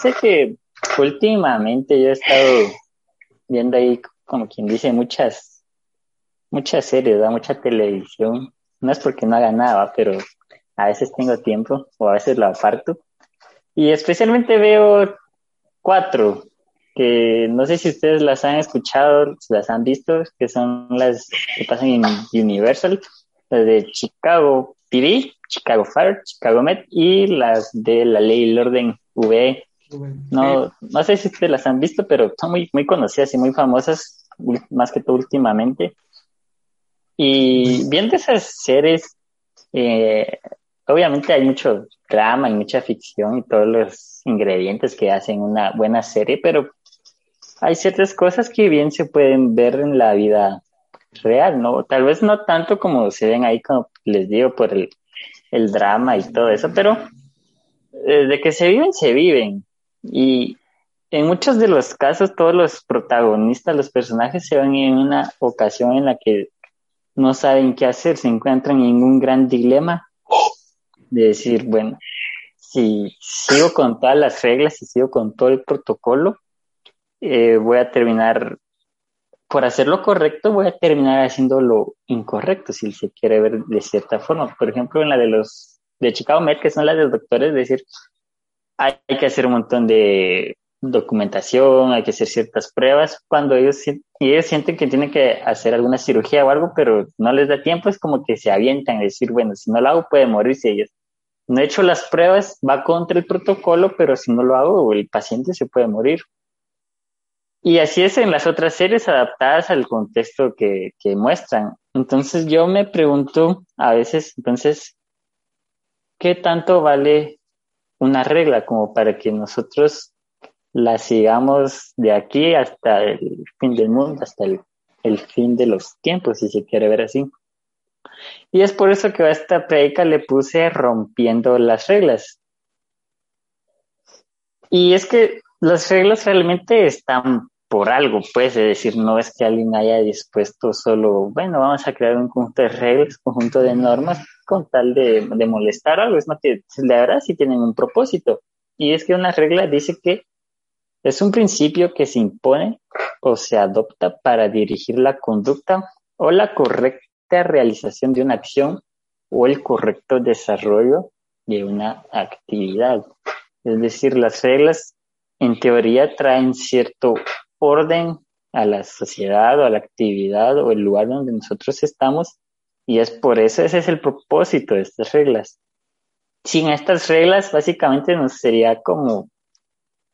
Sé que últimamente yo he estado viendo ahí, como quien dice, muchas, muchas series, mucha televisión. No es porque no haga nada, pero a veces tengo tiempo o a veces lo aparto. Y especialmente veo cuatro, que no sé si ustedes las han escuchado, las han visto, que son las que pasan en Universal, las de Chicago TV, Chicago Fire, Chicago Med y las de la ley y el orden V. No, no sé si ustedes las han visto, pero son muy, muy conocidas y muy famosas, más que todo últimamente. Y viendo esas series, eh, obviamente hay mucho drama y mucha ficción y todos los ingredientes que hacen una buena serie, pero hay ciertas cosas que bien se pueden ver en la vida real, ¿no? Tal vez no tanto como se ven ahí, como les digo, por el, el drama y todo eso, pero eh, de que se viven, se viven. Y en muchos de los casos, todos los protagonistas, los personajes se ven en una ocasión en la que no saben qué hacer, se encuentran en un gran dilema de decir, bueno, si sigo con todas las reglas, si sigo con todo el protocolo, eh, voy a terminar, por hacer lo correcto, voy a terminar haciendo lo incorrecto, si se quiere ver de cierta forma. Por ejemplo, en la de los de Chicago Med, que son las de los doctores, decir, hay, que hacer un montón de documentación, hay que hacer ciertas pruebas. Cuando ellos, ellos sienten que tienen que hacer alguna cirugía o algo, pero no les da tiempo, es como que se avientan a decir, bueno, si no lo hago puede morirse ellos. No he hecho las pruebas, va contra el protocolo, pero si no lo hago, el paciente se puede morir. Y así es en las otras series adaptadas al contexto que, que muestran. Entonces yo me pregunto a veces, entonces, ¿qué tanto vale una regla como para que nosotros la sigamos de aquí hasta el fin del mundo, hasta el, el fin de los tiempos, si se quiere ver así? Y es por eso que a esta predica le puse rompiendo las reglas. Y es que las reglas realmente están por algo, pues, es decir, no es que alguien haya dispuesto solo, bueno, vamos a crear un conjunto de reglas, conjunto de normas con tal de, molestar algo, es más que la verdad sí tienen un propósito. Y es que una regla dice que es un principio que se impone o se adopta para dirigir la conducta o la correcta realización de una acción o el correcto desarrollo de una actividad. Es decir, las reglas en teoría traen cierto orden a la sociedad o a la actividad o el lugar donde nosotros estamos y es por eso, ese es el propósito de estas reglas. Sin estas reglas, básicamente nos sería como,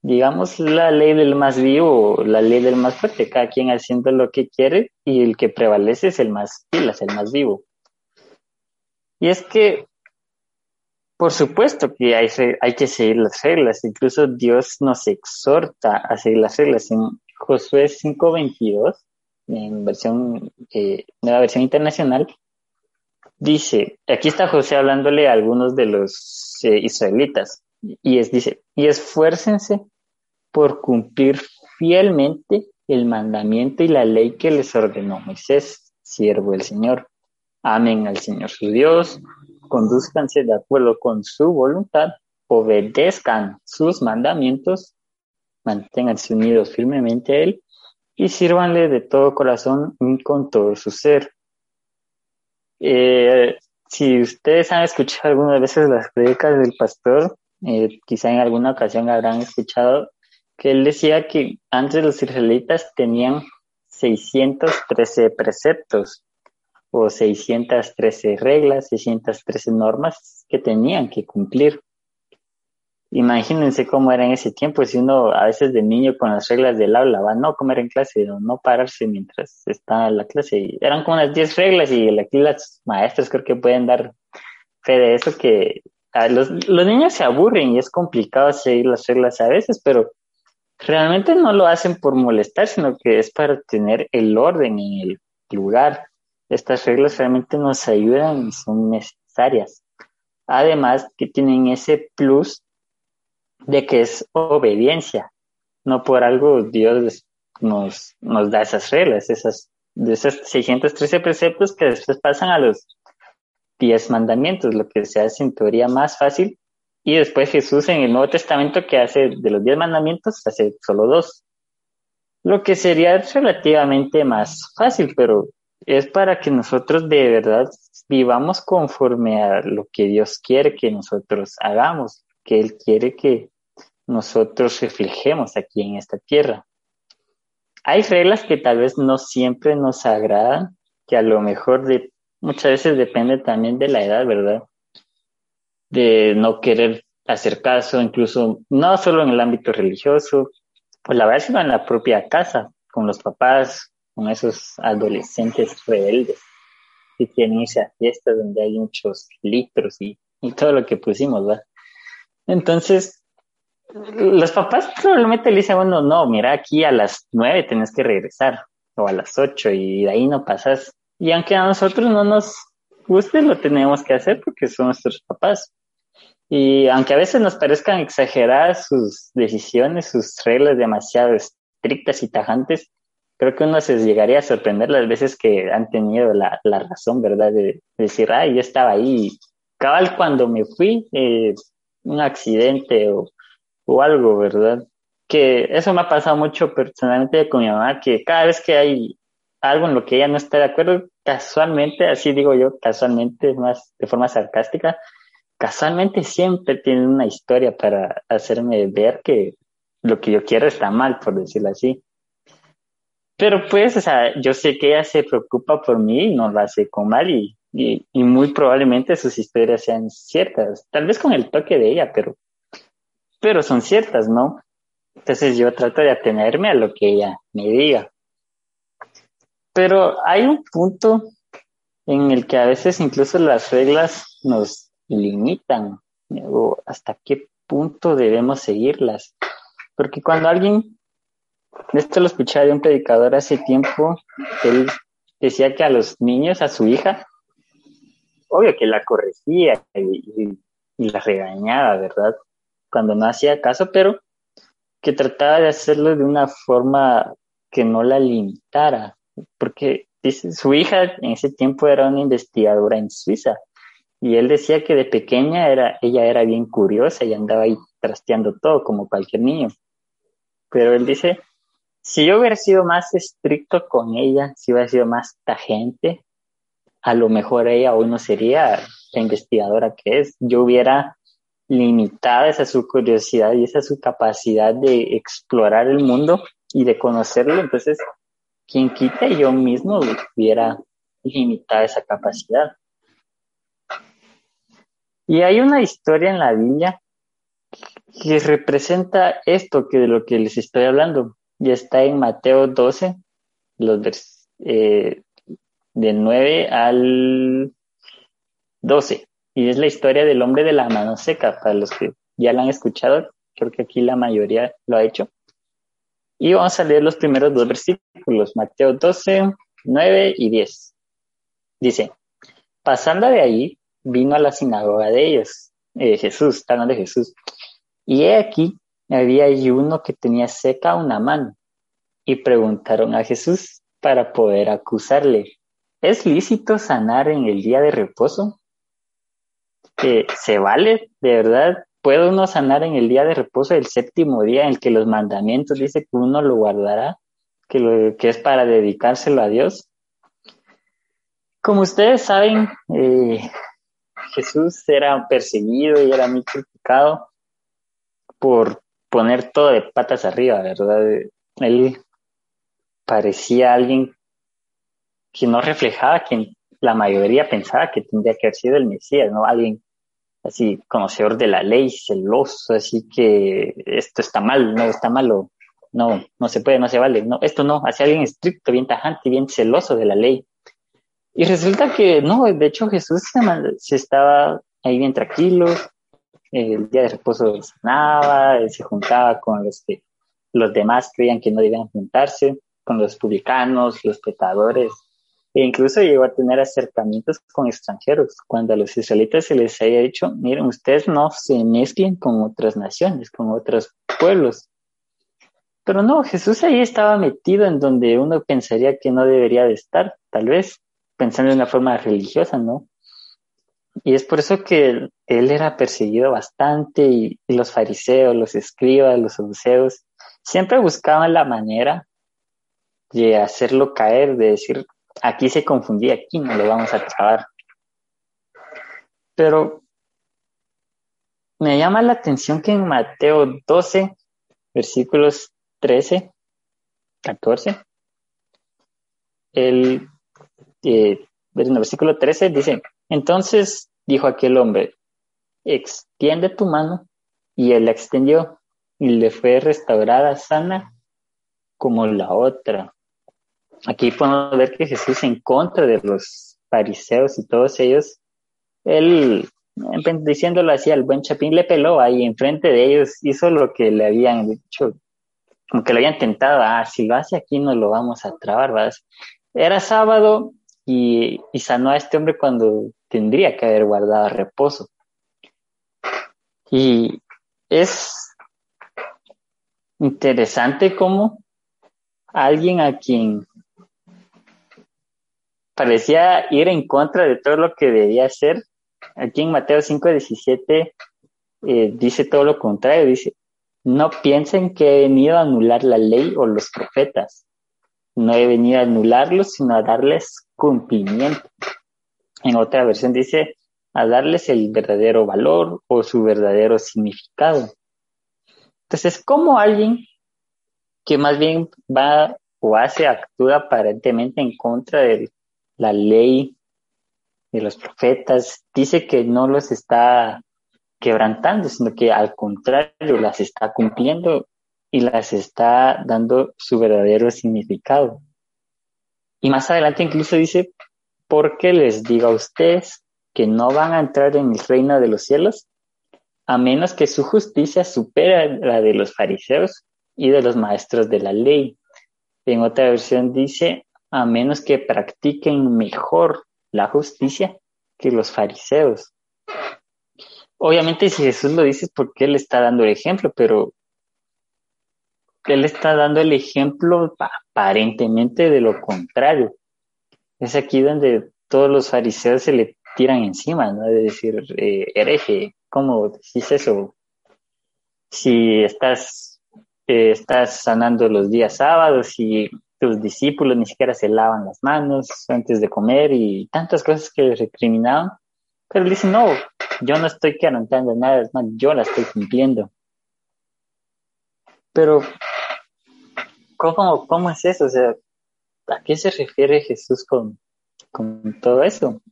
digamos, la ley del más vivo la ley del más fuerte, cada quien haciendo lo que quiere y el que prevalece es el más pilas, el más vivo. Y es que por supuesto que hay, hay que seguir las reglas, incluso Dios nos exhorta a seguir las reglas. En Josué 5:22, en versión, eh, nueva versión internacional, dice, aquí está José hablándole a algunos de los eh, israelitas, y es, dice, y esfuércense por cumplir fielmente el mandamiento y la ley que les ordenó Moisés, siervo del Señor. Amen al Señor su Dios, conduzcanse de acuerdo con su voluntad, obedezcan sus mandamientos, manténganse unidos firmemente a Él y sírvanle de todo corazón y con todo su ser. Eh, si ustedes han escuchado algunas veces las predicas del pastor, eh, quizá en alguna ocasión habrán escuchado que él decía que antes los israelitas tenían 613 preceptos o 613 reglas, 613 normas que tenían que cumplir. Imagínense cómo era en ese tiempo, si uno a veces de niño con las reglas del aula va no comer en clase, no, no pararse mientras está en la clase. eran como unas 10 reglas y aquí las maestras creo que pueden dar fe de eso, que los, los niños se aburren y es complicado seguir las reglas a veces, pero realmente no lo hacen por molestar, sino que es para tener el orden en el lugar. Estas reglas realmente nos ayudan y son necesarias. Además que tienen ese plus de que es obediencia. No por algo Dios nos, nos da esas reglas, esas, de esos 613 preceptos que después pasan a los 10 mandamientos, lo que se hace en teoría más fácil Y después Jesús en el Nuevo Testamento que hace de los diez mandamientos, hace solo dos. Lo que sería relativamente más fácil, pero es para que nosotros de verdad vivamos conforme a lo que Dios quiere que nosotros hagamos, que Él quiere que nosotros reflejemos aquí en esta tierra. Hay reglas que tal vez no siempre nos agradan, que a lo mejor de, muchas veces depende también de la edad, ¿verdad? De no querer hacer caso, incluso no solo en el ámbito religioso, pues la verdad sino en la propia casa, con los papás, con esos adolescentes rebeldes que quieren irse a fiestas donde hay muchos litros y, y todo lo que pusimos, ¿verdad? Entonces, los papás probablemente le dicen, bueno, no, mira, aquí a las nueve tenés que regresar, o a las ocho, y de ahí no pasas. Y aunque a nosotros no nos guste, lo tenemos que hacer porque son nuestros papás. Y aunque a veces nos parezcan exageradas sus decisiones, sus reglas demasiado estrictas y tajantes, creo que uno se llegaría a sorprender las veces que han tenido la, la razón, ¿verdad? De, decir, ay, yo estaba ahí. Cabal, cuando me fui, eh, un accidente o o algo, ¿verdad? Que eso me ha pasado mucho personalmente con mi mamá, que cada vez que hay algo en lo que ella no está de acuerdo, casualmente, así digo yo, casualmente, más de forma sarcástica, casualmente siempre tiene una historia para hacerme ver que lo que yo quiero está mal, por decirlo así. Pero pues, o sea, yo sé que ella se preocupa por mí y no lo hace con mal y, y muy probablemente sus historias sean ciertas, tal vez con el toque de ella, pero pero son ciertas, ¿no? Entonces yo trato de atenerme a lo que ella me diga. Pero hay un punto en el que a veces incluso las reglas nos limitan hasta qué punto debemos seguirlas. Porque cuando alguien, esto lo escuché de un predicador hace tiempo, él decía que a los niños, a su hija, obvio que la corregía y la regañaba, ¿verdad? Cuando no hacía caso, pero que trataba de hacerlo de una forma que no la limitara, porque dice, su hija en ese tiempo era una investigadora en Suiza y él decía que de pequeña era, ella era bien curiosa y andaba ahí trasteando todo como cualquier niño. Pero él dice, si yo hubiera sido más estricto con ella, si hubiera sido más tajente, a lo mejor ella hoy no sería la investigadora que es. Yo hubiera limitada esa su curiosidad y esa su capacidad de explorar el mundo y de conocerlo. Entonces, quien quita yo mismo hubiera limitado esa capacidad. Y hay una historia en la Biblia que representa esto que de lo que les estoy hablando. Y está en Mateo 12, los vers eh, de 9 al 12. Y es la historia del hombre de la mano seca, para los que ya la han escuchado, creo que aquí la mayoría lo ha hecho. Y vamos a leer los primeros dos versículos, Mateo 12, 9 y 10. Dice, pasando de ahí, vino a la sinagoga de ellos, eh, Jesús, hablando de Jesús. Y he aquí, había allí uno que tenía seca una mano. Y preguntaron a Jesús para poder acusarle, ¿es lícito sanar en el día de reposo? Que se vale, de verdad, puede uno sanar en el día de reposo, el séptimo día en el que los mandamientos dice que uno lo guardará, que, lo, que es para dedicárselo a Dios. Como ustedes saben, eh, Jesús era perseguido y era muy criticado por poner todo de patas arriba, ¿verdad? Él parecía alguien que no reflejaba quien la mayoría pensaba que tendría que haber sido el Mesías, ¿no? Alguien así conocedor de la ley, celoso, así que esto está mal, no está malo, no, no se puede, no se vale, no, esto no, hacia alguien estricto, bien tajante, bien celoso de la ley. Y resulta que no, de hecho Jesús se, estaba ahí bien tranquilo, el día de reposo sanaba, se juntaba con los que los demás creían que no debían juntarse, con los publicanos, los pecadores, e incluso llegó a tener acercamientos con extranjeros, cuando a los israelitas se les había dicho, miren, ustedes no se mezclen con otras naciones, con otros pueblos. Pero no, Jesús ahí estaba metido en donde uno pensaría que no debería de estar, tal vez, pensando de una forma religiosa, ¿no? Y es por eso que él, era perseguido bastante y, los fariseos, los escribas, los saduceos, siempre buscaban la manera de hacerlo caer, de decir, aquí se confundía, aquí no lo vamos a trabar. Pero me llama la atención que en Mateo 12, versículos 13, 14, el, eh, el versículo 13 dice, entonces dijo aquel hombre, extiende tu mano, y él la extendió, y le fue restaurada sana como la otra. Aquí podemos ver que Jesús en contra de los fariseos y todos ellos, él diciéndolo así al buen Chapín, le peló ahí enfrente de ellos, hizo lo que le habían dicho, como que lo habían tentado, ah, si lo hace aquí no lo vamos a trabar, ¿vas? Era sábado y, y sanó a este hombre cuando tendría que haber guardado reposo. Y es interesante cómo alguien a quien parecía ir en contra de todo lo que debía hacer, aquí en Mateo 5:17 eh, dice todo lo contrario, dice, no piensen que he venido a anular la ley o los profetas, no he venido a anularlos, sino a darles cumplimiento. En otra versión dice, a darles el verdadero valor o su verdadero significado. Entonces, como alguien que más bien va o hace, actúa aparentemente en contra de la ley de los profetas, dice que no los está quebrantando, sino que al contrario las está cumpliendo y las está dando su verdadero significado. Y más adelante incluso dice, porque les digo a ustedes que no van a entrar en el reino de los cielos, a menos que su justicia supere la de los fariseos y de los maestros de la ley. En otra versión dice, a menos que practiquen mejor la justicia que los fariseos. Obviamente si Jesús lo dice es porque Él está dando el ejemplo, pero Él está dando el ejemplo aparentemente de lo contrario. Es aquí donde todos los fariseos se le tiran encima, ¿no? De decir, eh, hereje, ¿cómo decís eso? Si estás, eh, estás sanando los días sábados y tus discípulos ni siquiera se lavan las manos antes de comer y tantas cosas que recriminaban. Pero él dice, no, yo no estoy quebrantando nada, es más, yo la estoy cumpliendo. Pero, ¿cómo, cómo es eso? O sea, ¿a qué se refiere Jesús con, con todo eso?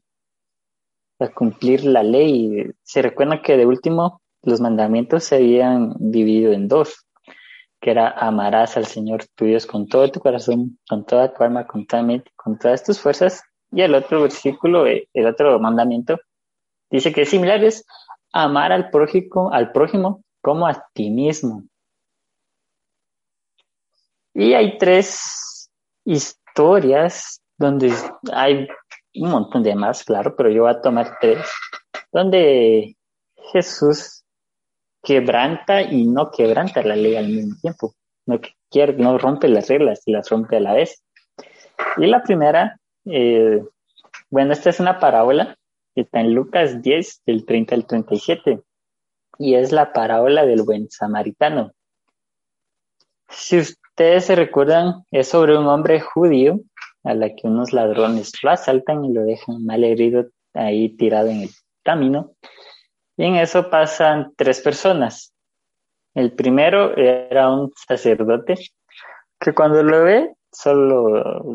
A cumplir la ley. Se recuerda que de último los mandamientos se habían dividido en dos que era amarás al Señor tu Dios con todo tu corazón, con toda tu alma, con toda mente, con todas tus fuerzas. Y el otro versículo, eh, el otro mandamiento, dice que es similar, es amar al prójimo, al prójimo como a ti mismo. Y hay tres historias donde hay un montón de más, claro, pero yo voy a tomar tres, donde Jesús quebranta y no quebranta la ley al mismo tiempo. No, no rompe las reglas y las rompe a la vez. Y la primera, eh, bueno, esta es una parábola que está en Lucas 10, del 30 al 37, y es la parábola del buen samaritano. Si ustedes se recuerdan, es sobre un hombre judío a la que unos ladrones lo asaltan y lo dejan mal herido ahí tirado en el camino. Y en eso pasan tres personas. El primero era un sacerdote que cuando lo ve solo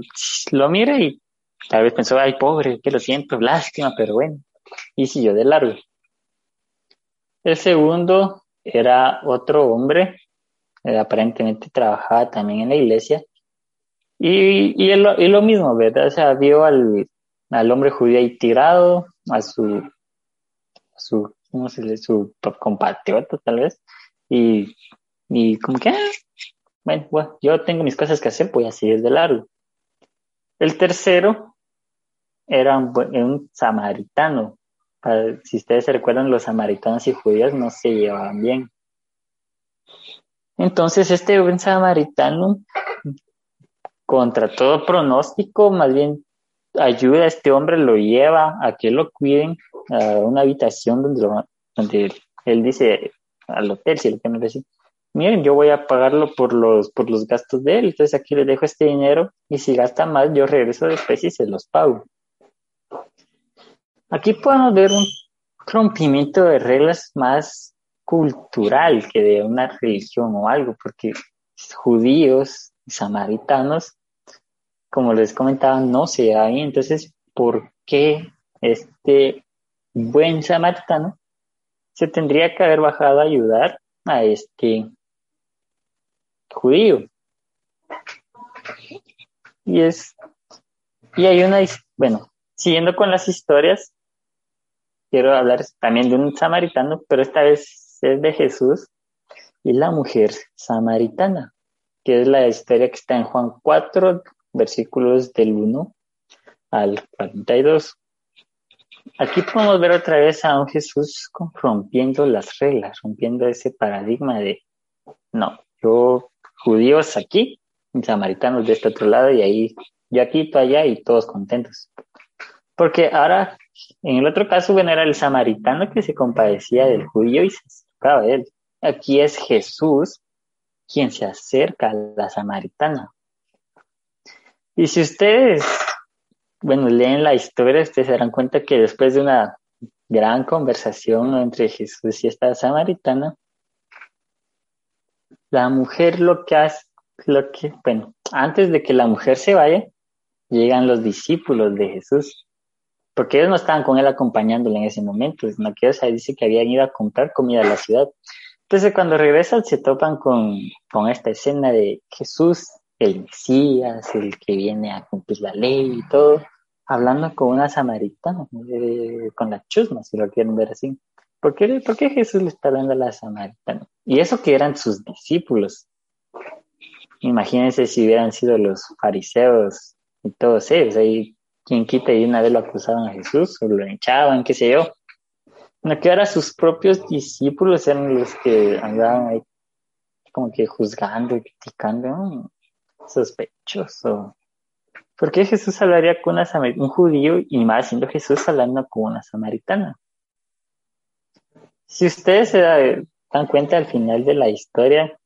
lo mira y tal vez pensó, ay pobre, que lo siento, lástima, pero bueno, y siguió de largo. El segundo era otro hombre, aparentemente trabajaba también en la iglesia, y, y, lo, y lo mismo, ¿verdad? O sea, vio al, al hombre judío ahí tirado, a su, a su como se su compatriota tal vez, y, y como que, ah, bueno, yo tengo mis cosas que hacer, pues así es de largo. El tercero era un, samaritano. si ustedes se recuerdan, los samaritanos y judíos no se llevaban bien. Entonces, este buen samaritano, contra todo pronóstico, más bien ayuda a este hombre, lo lleva a que lo cuiden a una habitación donde, donde él dice al hotel, si lo quieren decir, miren, yo voy a pagarlo por los, por los gastos de él, entonces aquí le dejo este dinero y si gasta más, yo regreso después y se los pago. Aquí podemos ver un rompimiento de reglas más cultural que de una religión o algo, porque judíos y samaritanos, como les comentaba, no se hay. Entonces, ¿por qué este buen samaritano se tendría que haber bajado a ayudar a este judío? Y es, y hay una, bueno, siguiendo con las historias, quiero hablar también de un samaritano, pero esta vez es de Jesús y la mujer samaritana, que es la historia que está en Juan 4, versículos del 1 al 42. Aquí podemos ver otra vez a un Jesús rompiendo las reglas, rompiendo ese paradigma de, no, yo judíos aquí, samaritanos de este otro lado y ahí, yo aquí, tú allá y todos contentos. Porque ahora en el otro caso, bueno, era el samaritano que se compadecía del judío y se acercaba a él. Aquí es Jesús quien se acerca a la samaritana. Y si ustedes, bueno, leen la historia, ustedes se darán cuenta que después de una gran conversación entre Jesús y esta samaritana, la mujer lo que hace, lo que, bueno, antes de que la mujer se vaya, llegan los discípulos de Jesús porque ellos no estaban con él acompañándole en ese momento, sino que dice que habían ido a comprar comida a la ciudad. Entonces cuando regresan se topan con, con esta escena de Jesús, el Mesías, el que viene a cumplir la ley y todo, hablando con una samaritana, con la chusma, si lo quieren ver así. ¿Por qué, ¿Por qué Jesús le está hablando a la samaritana? Y eso que eran sus discípulos. Imagínense si hubieran sido los fariseos y todos ellos ahí quien quita y una vez lo acusaban a Jesús o lo echaban, qué sé yo. No que ahora sus propios discípulos eran los que andaban ahí como que juzgando y criticando, sospechoso. ¿Por qué Jesús hablaría con un judío y más siendo Jesús hablando con una samaritana? Si ustedes se dan cuenta al final de la historia,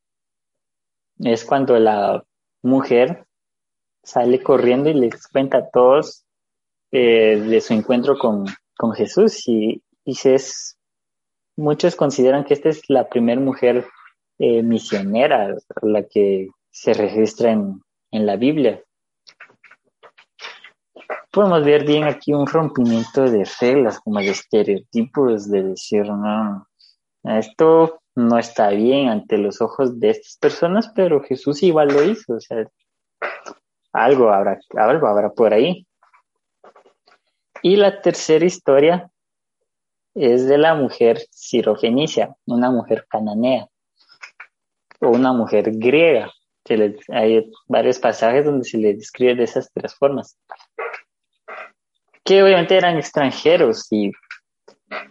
es cuando la mujer sale corriendo y les cuenta a todos eh, de su encuentro con, con Jesús y, y es, muchos consideran que esta es la primera mujer eh, misionera, la que se registra en, en la Biblia. Podemos ver bien aquí un rompimiento de reglas, como de estereotipos, de decir, no, esto no está bien ante los ojos de estas personas, pero Jesús igual lo hizo, o sea, algo habrá, algo habrá por ahí. Y la tercera historia es de la mujer sirofenicia, una mujer cananea o una mujer griega. Hay varios pasajes donde se le describe de esas tres formas. Que obviamente eran extranjeros y,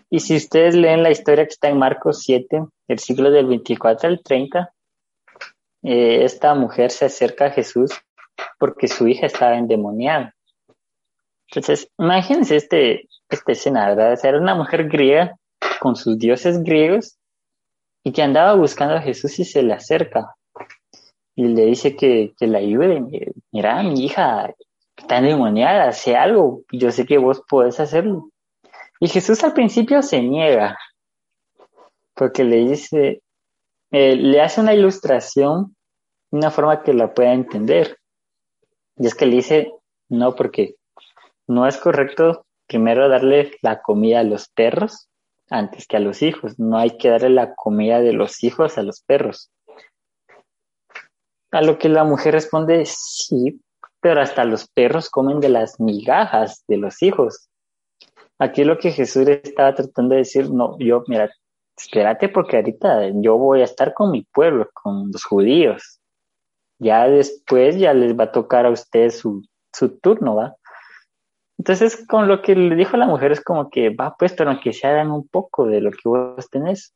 y si ustedes leen la historia que está en Marcos 7, el siglo del 24 al 30, eh, esta mujer se acerca a Jesús porque su hija estaba endemoniada. Entonces, imagínense este, esta escena, ¿verdad? era una mujer griega con sus dioses griegos y que andaba buscando a Jesús y se le acerca y le dice que, que le ayude. Mira, mi hija está endemoniada, hace algo, yo sé que vos podés hacerlo. Y Jesús al principio se niega, porque le dice, eh, le hace una ilustración, una forma que la pueda entender. Y es que le dice, no, porque no es correcto primero darle la comida a los perros antes que a los hijos. No hay que darle la comida de los hijos a los perros. A lo que la mujer responde, sí, pero hasta los perros comen de las migajas de los hijos. Aquí lo que Jesús estaba tratando de decir, no, yo, mira, espérate porque ahorita yo voy a estar con mi pueblo, con los judíos. Ya después ya les va a tocar a ustedes su, su turno, ¿va? Entonces, con lo que le dijo la mujer es como que va, pues, pero que se hagan un poco de lo que vos tenés.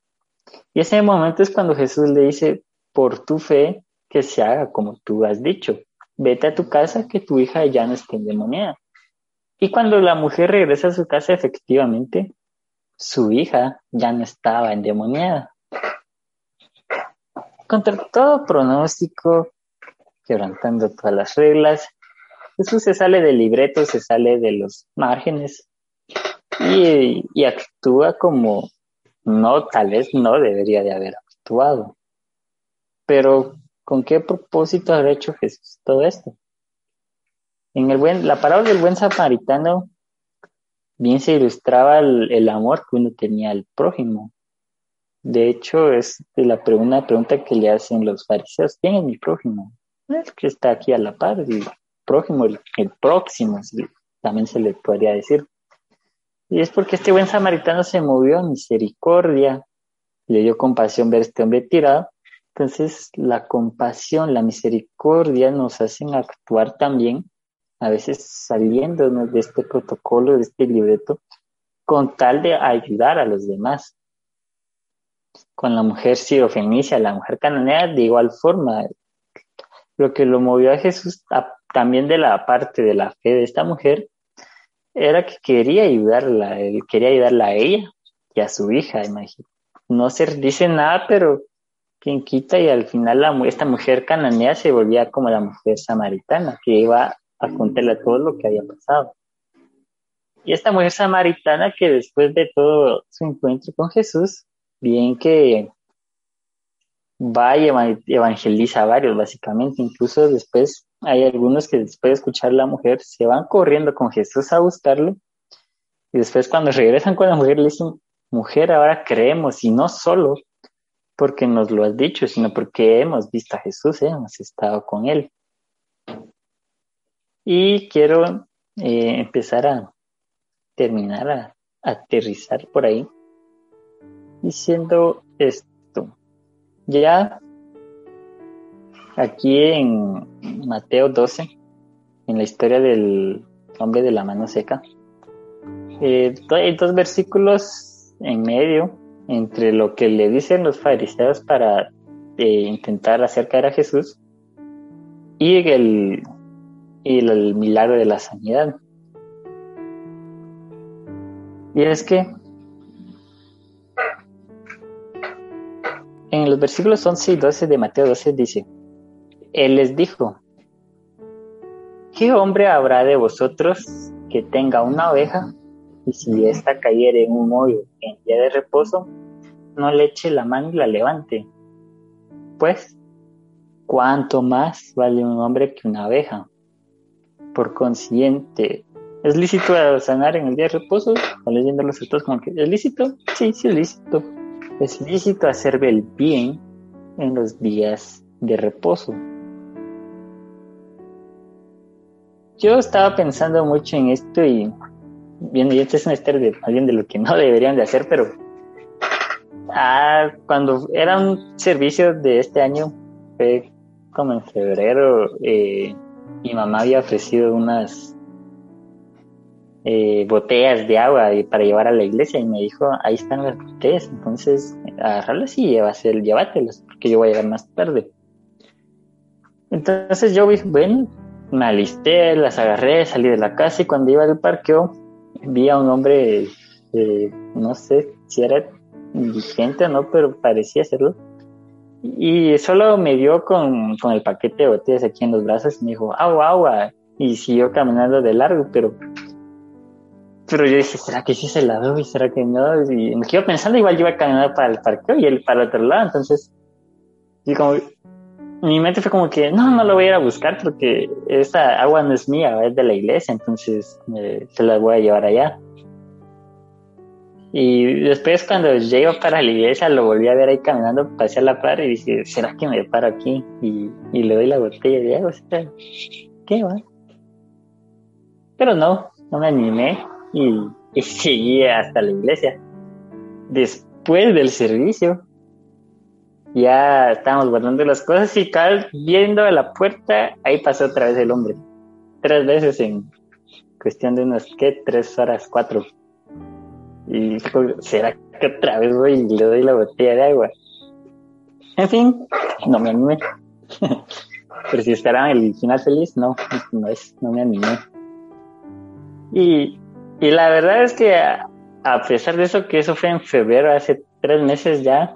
Y ese momento es cuando Jesús le dice, por tu fe, que se haga como tú has dicho. Vete a tu casa, que tu hija ya no esté endemoniada. Y cuando la mujer regresa a su casa, efectivamente, su hija ya no estaba endemoniada. Contra todo pronóstico, quebrantando todas las reglas, Jesús se sale del libreto, se sale de los márgenes y, y actúa como no, tal vez no debería de haber actuado. Pero, ¿con qué propósito habrá hecho Jesús todo esto? En el buen, la parábola del buen samaritano bien se ilustraba el, amor que uno tenía al prójimo. De hecho, es la una pregunta que le hacen los fariseos, ¿quién es mi prójimo? Es que está aquí a la par, el prójimo, el, próximo, también se le podría decir. Y es porque este buen samaritano se movió a misericordia, le dio compasión ver a este hombre tirado. Entonces, la compasión, la misericordia nos hacen actuar también a veces saliéndonos de este protocolo, de este libreto, con tal de ayudar a los demás. Con la mujer sirofenicia, la mujer cananea, de igual forma, lo que lo movió a Jesús también de la parte de la fe de esta mujer era que quería ayudarla, él quería ayudarla a ella y a su hija, imagínate. No se dice nada, pero quien quita y al final esta mujer cananea se volvía como la mujer samaritana, que iba a contarle todo lo que había pasado. Y esta mujer samaritana que después de todo su encuentro con Jesús, bien que va y evangeliza a varios, básicamente. Incluso después hay algunos que después de escuchar a la mujer se van corriendo con Jesús a buscarlo. Y después cuando regresan con la mujer le dicen, mujer, ahora creemos, y no solo porque nos lo has dicho, sino porque hemos visto a Jesús, ¿eh? hemos estado con él. Y quiero eh, empezar a terminar, a, aterrizar por ahí, diciendo esto. Ya aquí en Mateo 12, en la historia del hombre de la mano seca, eh, hay dos versículos en medio entre lo que le dicen los fariseos para eh, intentar acercar a Jesús y el el, milagro de la sanidad. Y es que en los versículos 11 y 12 de Mateo 12 dice, Él les dijo, ¿qué hombre habrá de vosotros que tenga una oveja y si ésta cayere en un hoyo en día de reposo, no le eche la mano y la levante? Pues, ¿cuánto más vale un hombre que una oveja? Por consiguiente, ¿es lícito sanar en el día de reposo? O leyendo los textos como que, ¿es lícito? Sí, sí es lícito. Es lícito hacer el bien en los días de reposo. Yo estaba pensando mucho en esto y bien, y este es un ester de más de lo que no deberían de hacer, pero ah, cuando era un servicio de este año, fue como en febrero, eh, mi mamá había ofrecido unas eh, botellas de agua para llevar a la iglesia y me dijo, ahí están las botellas, entonces agarrarlas y llévatelas, porque yo voy a llegar más tarde. Entonces yo bueno, me alisté, las agarré, salí de la casa y cuando iba al parqueo vi a un hombre, eh, no sé si era indigente o no, pero parecía serlo y solo me dio con, con, el paquete de botellas aquí en los brazos y me dijo, agua, agua. Y siguió caminando de largo, pero, pero yo dije, ¿será que sí se la doy? ¿Será que no? Y me quedo pensando, igual yo iba a caminar para el parqueo y él para el otro lado. Entonces, y como, mi mente fue como que, no, no lo voy a ir a buscar porque esta agua no es mía, es de la iglesia, entonces eh, se la voy a llevar allá. Y después cuando llego para la iglesia lo volví a ver ahí caminando, pasé a la par y dije, ¿será que me paro aquí? Y, le doy la botella de agua. ¿Qué va? Pero no, no me animé y, seguí hasta la iglesia. Después del servicio, ya estábamos guardando las cosas y cada viendo a la puerta, ahí pasó otra vez el hombre. Tres veces en cuestión de unas, ¿qué? Tres horas, cuatro. Y ¿será que otra vez voy y le doy la botella de agua? En fin, no me animé. Pero si esperaban el final feliz, no, no, es, no me animé. Y, y la verdad es que a pesar de eso, que eso fue en febrero, hace tres meses ya,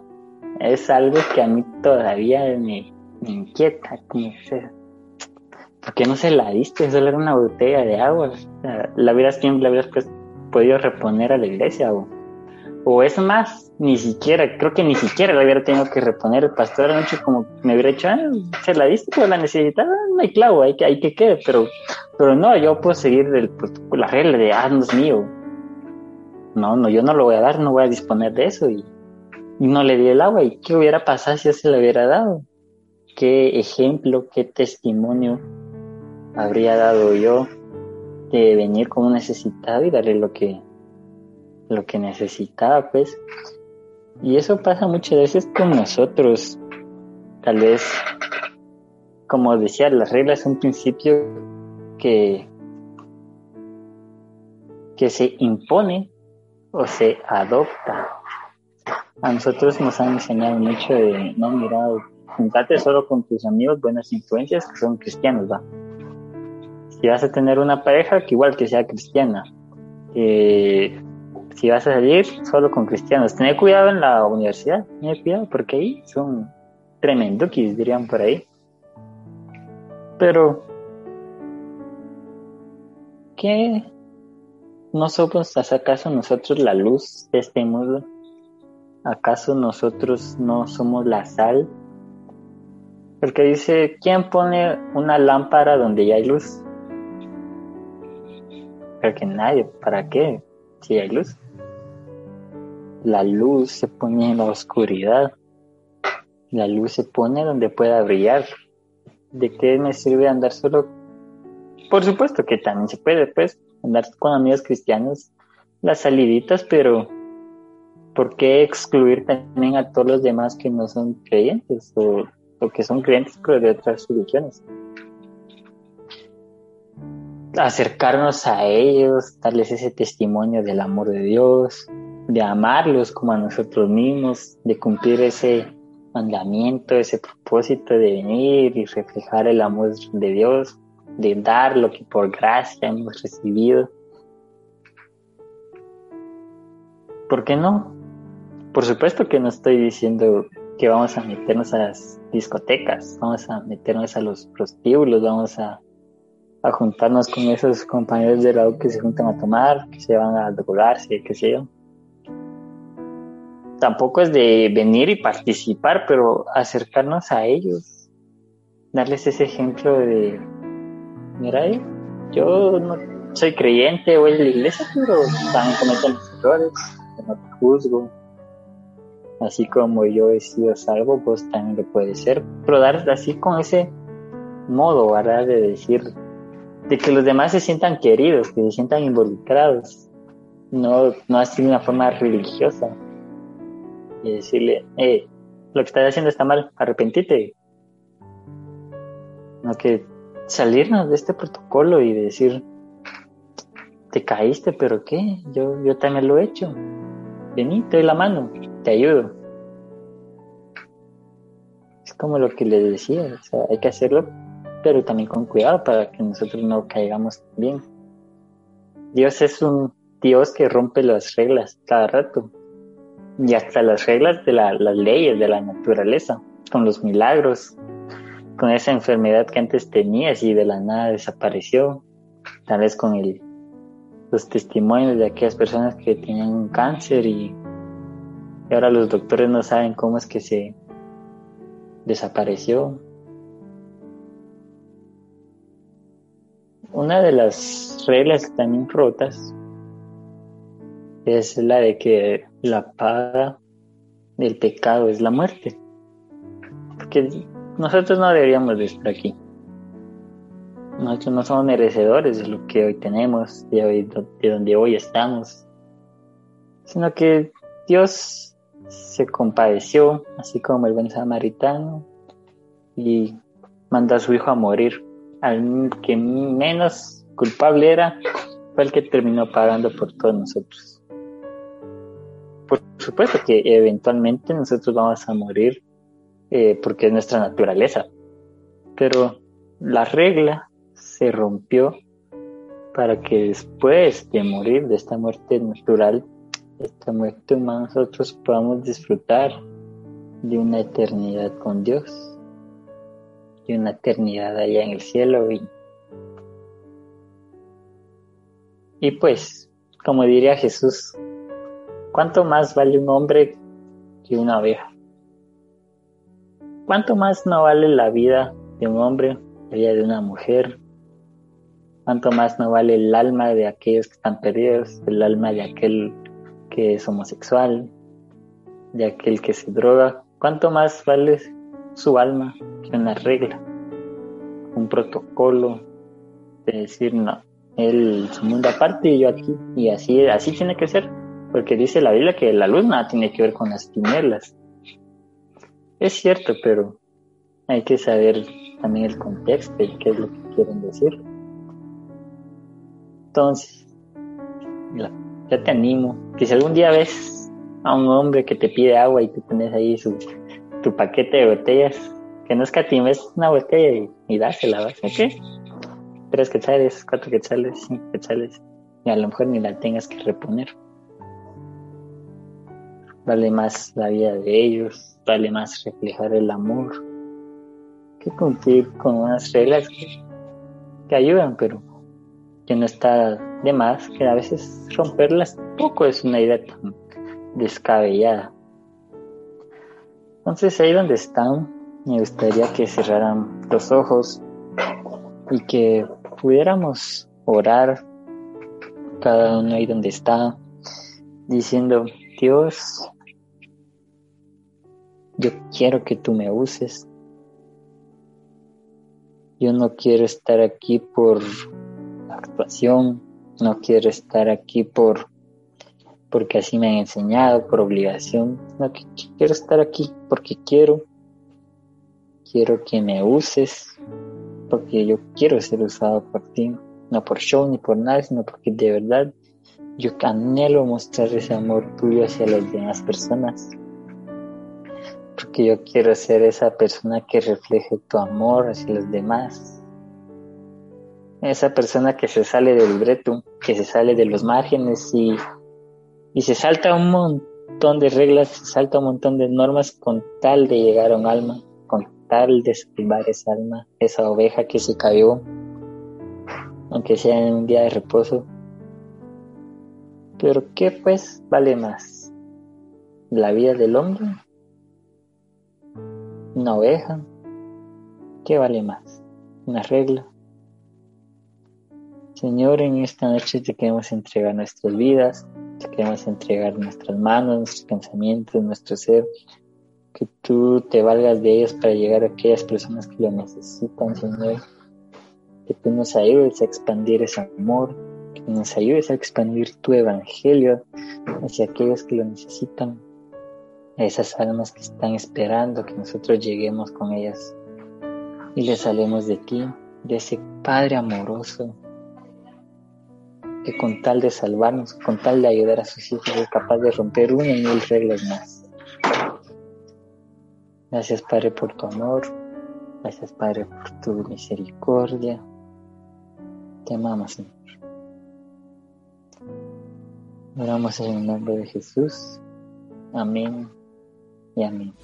es algo que a mí todavía me, inquieta. ¿Por qué no se la diste? Solo era una botella de agua. la hubieras, la pues, podido reponer a la iglesia o o es más, ni siquiera, creo que ni siquiera la hubiera tenido que reponer el pastor anoche como me hubiera dicho, ah, se la diste, pero la necesitaba, no hay clavo, hay que, hay que quede, pero, pero no, yo puedo seguir el, la regla de, ah, no es mío. No, no, yo no lo voy a dar, no voy a disponer de eso y no le di el agua. ¿Y qué hubiera pasado si se le hubiera dado? ¿Qué ejemplo, qué testimonio habría dado yo de venir como necesitado y darle lo que, lo que necesitaba, pues. Y eso pasa muchas veces con nosotros. Tal vez, como decía, las reglas son un principio que, que se impone o se adopta. A nosotros nos han enseñado mucho de, no, mira, juntarte solo con tus amigos, buenas influencias que son cristianos, va. Si vas a tener una pareja, que igual que sea cristiana. Si vas a salir solo con cristianos, tener cuidado en la universidad, tener cuidado porque ahí son tremendukis, dirían por ahí. Pero, ¿qué no somos acaso nosotros la luz de este mundo? ¿Acaso nosotros no somos la sal? Porque dice, ¿quién pone una lámpara donde ya hay luz? Creo que nadie, ¿para qué? Si hay luz. La luz se pone en la oscuridad. La luz se pone donde pueda brillar. ¿De qué me sirve andar solo? Por supuesto que también se puede, pues, andar con amigos cristianos, las saliditas, pero ¿por qué excluir también a todos los demás que no son creyentes o, o que son creyentes pero de otras religiones? Acercarnos a ellos, darles ese testimonio del amor de Dios, de amarlos como a nosotros mismos, de cumplir ese mandamiento, ese propósito de venir y reflejar el amor de Dios, de dar lo que por gracia hemos recibido. ¿Por qué no? Por supuesto que no estoy diciendo que vamos a meternos a las discotecas, vamos a meternos a los prostíbulos, vamos a, a juntarnos con esos compañeros de lado que se juntan a tomar, que se van a drogarse, qué sé yo tampoco es de venir y participar, pero acercarnos a ellos, darles ese ejemplo de, mira, yo no soy creyente, voy a la iglesia, pero también cometen errores, no te juzgo. Así como yo he sido salvo, pues también lo puede ser. Pero dar así con ese modo, ¿verdad? De decir, de que los demás se sientan queridos, que se sientan involucrados. No, no así de una forma religiosa, y decirle, eh, lo que estás haciendo está mal, arrepentite. No que salirnos de este protocolo y decir, te caíste, pero ¿qué? Yo, yo también lo he hecho. Vení, te doy la mano, te ayudo. Es como lo que le decía, hay que hacerlo, pero también con cuidado para que nosotros no caigamos bien. Dios es un Dios que rompe las reglas cada rato y hasta las reglas de las leyes de la naturaleza, con los milagros, con esa enfermedad que antes tenías y de la nada desapareció, tal vez con el, los testimonios de aquellas personas que tenían un cáncer y, y ahora los doctores no saben cómo es que se desapareció. Una de las reglas también rotas es la de que la paga del pecado es la muerte. Porque nosotros no deberíamos de estar aquí. Nosotros no somos merecedores de lo que hoy tenemos, de, hoy, de donde hoy estamos, sino que Dios se compadeció, así como el buen samaritano, y mandó a su hijo a morir. Al que menos culpable era, fue el que terminó pagando por todos nosotros por supuesto que eventualmente nosotros vamos a morir eh, porque es nuestra naturaleza, pero la regla se rompió para que después de morir de esta muerte natural esta muerte nosotros podamos disfrutar de una eternidad con Dios, de una eternidad allá en el cielo. Y, y pues, como diría Jesús, ¿cuánto más vale un hombre que una oveja? ¿Cuánto más no vale la vida de un hombre, la de una mujer? ¿Cuánto más no vale el alma de aquellos que están perdidos, el alma de aquel que es homosexual, de aquel que se droga? ¿Cuánto más vale su alma que una regla, un protocolo de decir no, él su mundo aparte y yo aquí? Y así, así tiene que ser, porque dice la Biblia que la luz nada tiene que ver con las tinieblas. Es cierto, pero hay que saber también el contexto y qué es lo que quieren decir. Entonces, ya te animo, que si algún día ves a un hombre que te pide agua y tú pones ahí su, tu paquete de botellas, que no escatimes una botella y, dásela, ¿vas? ¿Ok? Tres quetzales, cuatro quetzales, cinco quetzales, y a lo mejor ni la tengas que reponer. Vale más la vida de ellos, vale más reflejar el amor que cumplir con unas reglas que, ayudan, pero que no está de más, que a veces romperlas tampoco es una idea tan descabellada. Entonces ahí donde están, me gustaría que cerraran los ojos y que pudiéramos orar cada uno ahí donde está, diciendo, Dios, yo quiero que tú me uses. Yo no quiero estar aquí por actuación, no quiero estar aquí por porque así me han enseñado, por obligación. No quiero estar aquí porque quiero. Quiero que me uses, porque yo quiero ser usado por ti, no por show ni por nada, sino porque de verdad yo anhelo mostrar ese amor tuyo hacia las demás personas porque yo quiero ser esa persona que refleje tu amor hacia los demás. Esa persona que se sale del libreto, que se sale de los márgenes y, y se salta un montón de reglas, se salta un montón de normas con tal de llegar a un alma, con tal de salvar esa alma, esa oveja que se cayó, aunque sea en un día de reposo. Pero ¿qué pues vale más? ¿La vida del hombre una oveja, ¿qué vale más? Una regla. Señor, en esta noche te queremos entregar nuestras vidas, te queremos entregar nuestras manos, nuestros pensamientos, nuestro ser, que tú te valgas de ellos para llegar a aquellas personas que lo necesitan, Señor. Que tú nos ayudes a expandir ese amor, que nos ayudes a expandir tu evangelio hacia aquellos que lo necesitan a esas almas que están esperando que nosotros lleguemos con ellas y les salemos de ti, de ese Padre amoroso que con tal de salvarnos, con tal de ayudar a sus hijos es capaz de romper una y mil reglas más. Gracias Padre por tu amor, gracias Padre por tu misericordia. Te amamos Señor. Oramos en el nombre de Jesús. Amén y amén.